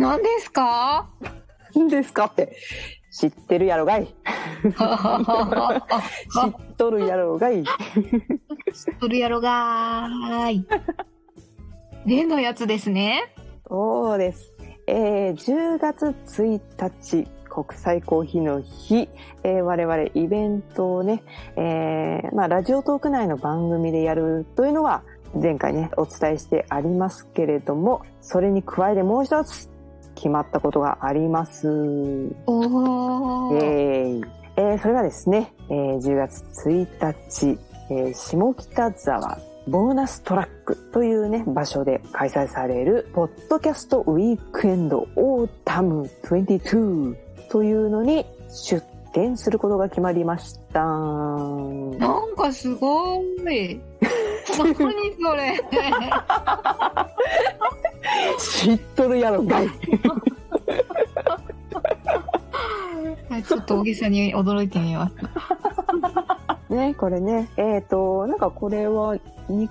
何ですか？いいんですかって。知ってるやろがい。知っとるやろがい。知っとるやろがーい。例のやつですね。そうです。えー、10月1日、国際コーヒーの日、えー我々イベントをね、えーまあ、ラジオトーク内の番組でやるというのは、前回ね、お伝えしてありますけれども、それに加えてもう一つ、決まったことがあります。おー。えーそれがですね、えー10月1日、えー下北沢ボーナストラックというね、場所で開催される、ポッドキャストウィークエンドオータム22というのに出展することが決まりました。なんかすごい。何それ。知っとるやろがい。ちょっと大げさに驚いてみます。ね、これね、えっ、と、なんかこれは2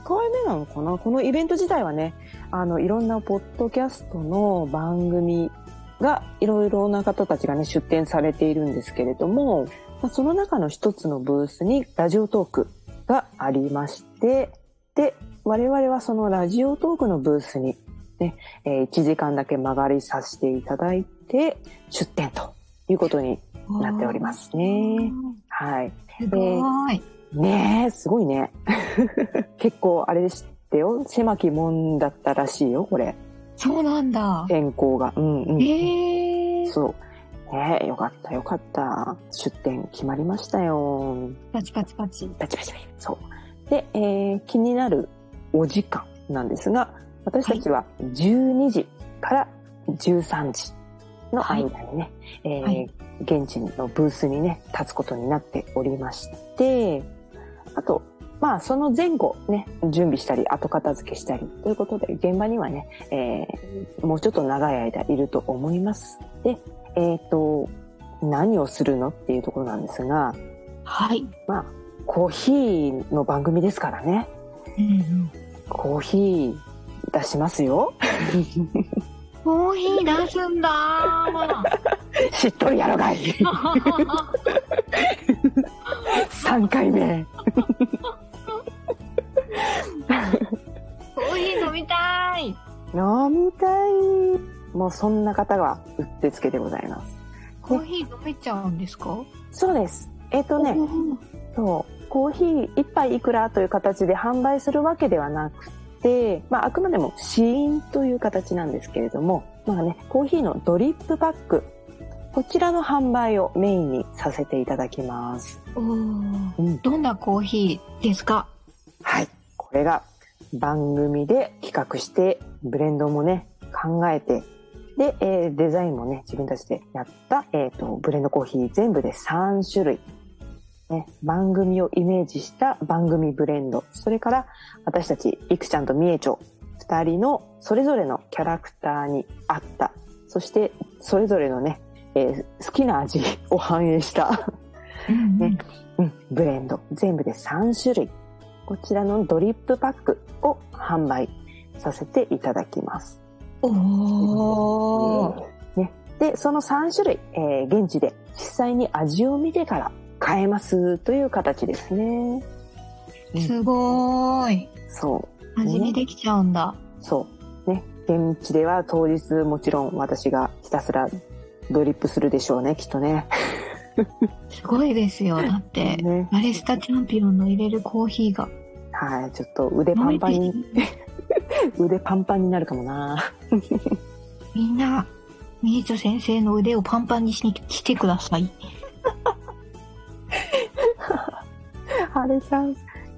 回目なのかな？このイベント自体はね、あの、いろんなポッドキャストの番組が、いろいろな方たちがね、出展されているんですけれども、まあその中の一つのブースにラジオトークがありまして、で、我々はそのラジオトークのブースにね、え1時間だけ曲がりさせていただいて、出展ということになっておりますね。はい。すごい。ねえ、すごいね。結構あれでしたよ。狭き門だったらしいよ、これ。そうなんだ。天候が。うんうん。へえ。そう。ねえ、よかったよかった。出店決まりましたよ。パチパチパチ。パチパチパチ。そう。で、えー気になるお時間なんですが、私たちは12時から13時の間にね、えーはい現地のブースにね、立つことになっておりまして、あと、まあ、その前後ね、準備したり、後片付けしたり、ということで、現場にはね、えーもうちょっと長い間いると思います。で、えっ、と、何をするのっていうところなんですが、はい。まあ、コーヒーの番組ですからね、うんうん。コーヒー出しますよ。コーヒー出すんだー。知っとるやろがい。3回目。コーヒー飲みたい。飲みたい。もうそんな方がうってつけでございます。コーヒー飲めちゃうんですか？そうです。えっ、とね、そう、コーヒー一杯いくらという形で販売するわけではなくて、まあ、あくまでも試飲という形なんですけれども、まあね、コーヒーのドリップパック、こちらの販売をメインにさせていただきます。うんどんなコーヒーですか？はい。これが番組で企画して、ブレンドもね、考えて、で、えーデザインもね、自分たちでやった、えっ、と、ブレンドコーヒー全部で3種類。ね、番組をイメージした番組ブレンド。それから、私たち、いくちゃんとみえちょ、二人のそれぞれのキャラクターに合った、そして、それぞれのね、えー好きな味を反映したねうん、ブレンド。全部で3種類。こちらのドリップパックを販売させていただきます。おー。ね、で、その3種類、えー現地で実際に味を見てから買えますという形ですね。うんすごーい。そう。味見できちゃうんだ。そう。ね。現地では当日もちろん私がひたすらドリップするでしょうね、きっとね。すごいですよ。だって、ね。バリスタチャンピオンの入れるコーヒーが。はい。ちょっと腕パンパンに、腕パンパンになるかもな。みんな、みーちょ先生の腕をパンパンにしにしてください。あれさん、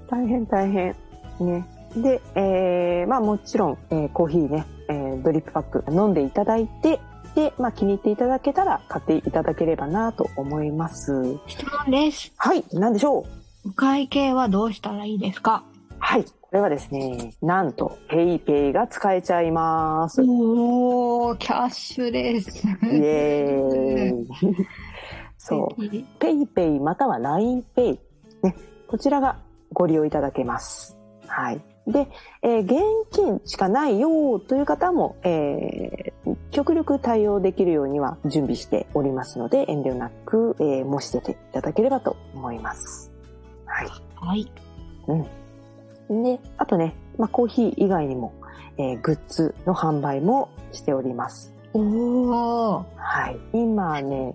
大変大変。ね。で、えー、まあもちろん、えーコーヒーね、えードリップパック飲んでいただいて、で、まあ気に入っていただけたら買っていただければなと思います。質問です。はい、なんでしょう？お会計はどうしたらいいですか？はい、これはですね、なんと、 PayPay が使えちゃいます。イエー、キャッシュレス。エーイ。そう。 PayPay または LINE Pay。ね、こちらがご利用いただけます。はい。で、えー現金しかないよという方も、えー極力対応できるようには準備しておりますので、遠慮なく、えー申し出ていただければと思います。はい。はい。で、あとね、まあ、コーヒー以外にも、えーグッズの販売もしております。おー、はい。今ね、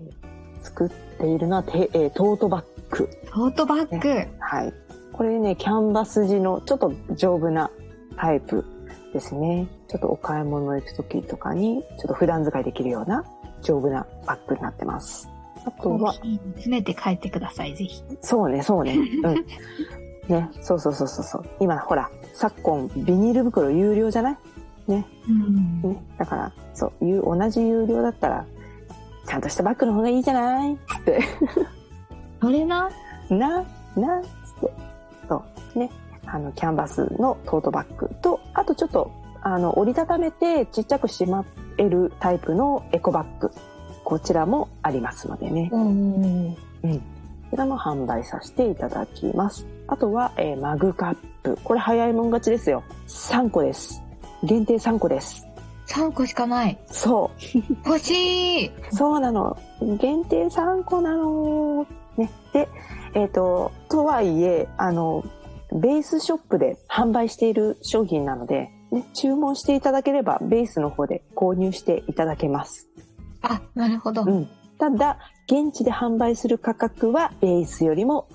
作っているのはテ、えートートバッグ。トートバッグ。はい。これね、キャンバス地のちょっと丈夫なタイプですね。ちょっとお買い物行く時とかに、ちょっと普段使いできるような丈夫なバッグになってます。あとは、詰めて帰ってください、ぜひ。そうね、そうね。うん。ね、そうそうそうそうそう。今、ほら、昨今、ビニール袋有料じゃない？ね。うん。ね。だから、そう、いう同じ有料だったら、ちゃんとしたバッグの方がいいじゃない？つって。それな？な、な、つって。そう。ね。あの、キャンバスのトートバッグと、あとちょっと、あの、折りたためてちっちゃくしまえるタイプのエコバッグ。こちらもありますのでね。おー。うん。こちらも販売させていただきます。あとは、えーマグカップ。これ早いもん勝ちですよ。3個です。限定3個です。3個しかない。そう。欲しい。そうなの。限定3個なの。ね。で、えっ、と、とはいえ、あの、ベースショップで販売している商品なので、ね、注文していただければ、ベースの方で購入していただけます。あ、なるほど。うん。ただ、現地で販売する価格は、ベースよりも、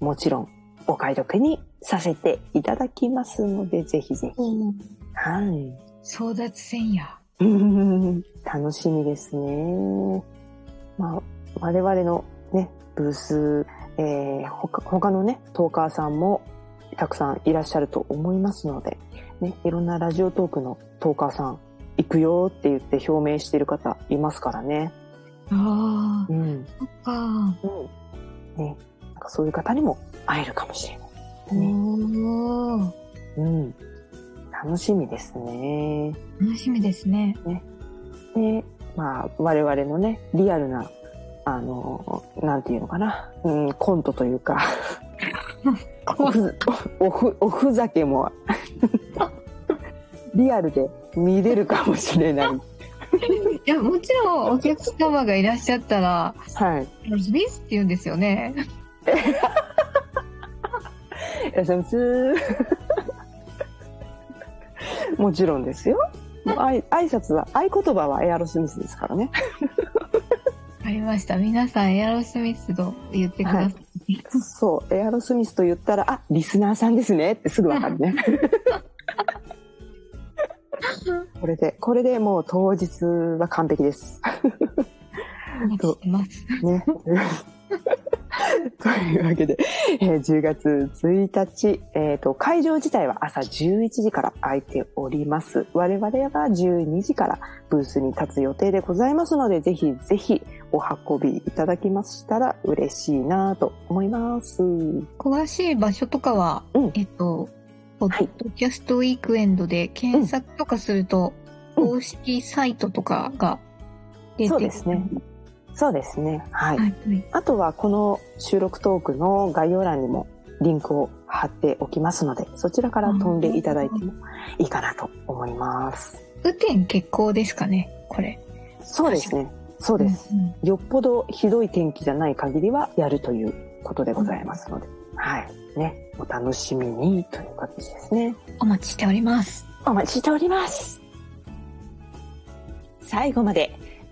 もちろん、お買い得にさせていただきますので、ぜひぜひ。うんはい。争奪戦や。うん楽しみですね。まあ、我々のね、ブース、えー、他他のね、トーカーさんもたくさんいらっしゃると思いますので、ね、いろんなラジオトークのトーカーさん、行くよって言って表明している方いますからね。ああ、うん。そっか。うん。ね、なんかそういう方にも会えるかもしれない。おー。うん。楽しみですね。楽しみですね。で、まあ、我々のね、リアルな、あの、なんていうのかな、うん、コントというか、おふおふおふざけも、リアルで見れるかもしれない。いや、もちろんお客様がいらっしゃったら、はい。ロスビスって言うんですよね。いらっしゃいます。もちろんですよ。もうあい挨拶は、合言葉はエアロスミスですからね。ありました。皆さん、エアロスミスと言ってください。そう、エアロスミスと言ったら、あ、リスナーさんですねってすぐわかるね。これで、これでもう当日は完璧です。ね。というわけで、えー10月1日、えっ、と、会場自体は朝11時から空いております。我々は12時からブースに立つ予定でございますので、ぜひぜひお運びいただきましたら嬉しいなと思います。詳しい場所とかは、うんえっと、ポはいッドキャストウィークエンドで検索とかすると、うん公式サイトとかが出てそうですね。そうですね。はい。はい。はいあとはこの収録トークの概要欄にもリンクを貼っておきますので、そちらから飛んでいただいてもいいかなと思います。雨天決行ですかね、これ。そうですね。そうです。うんうんよっぽどひどい天気じゃない限りはやるということでございますので、はい。ね。お楽しみにという形ですね。お待ちしております。お待ちしております。最後まで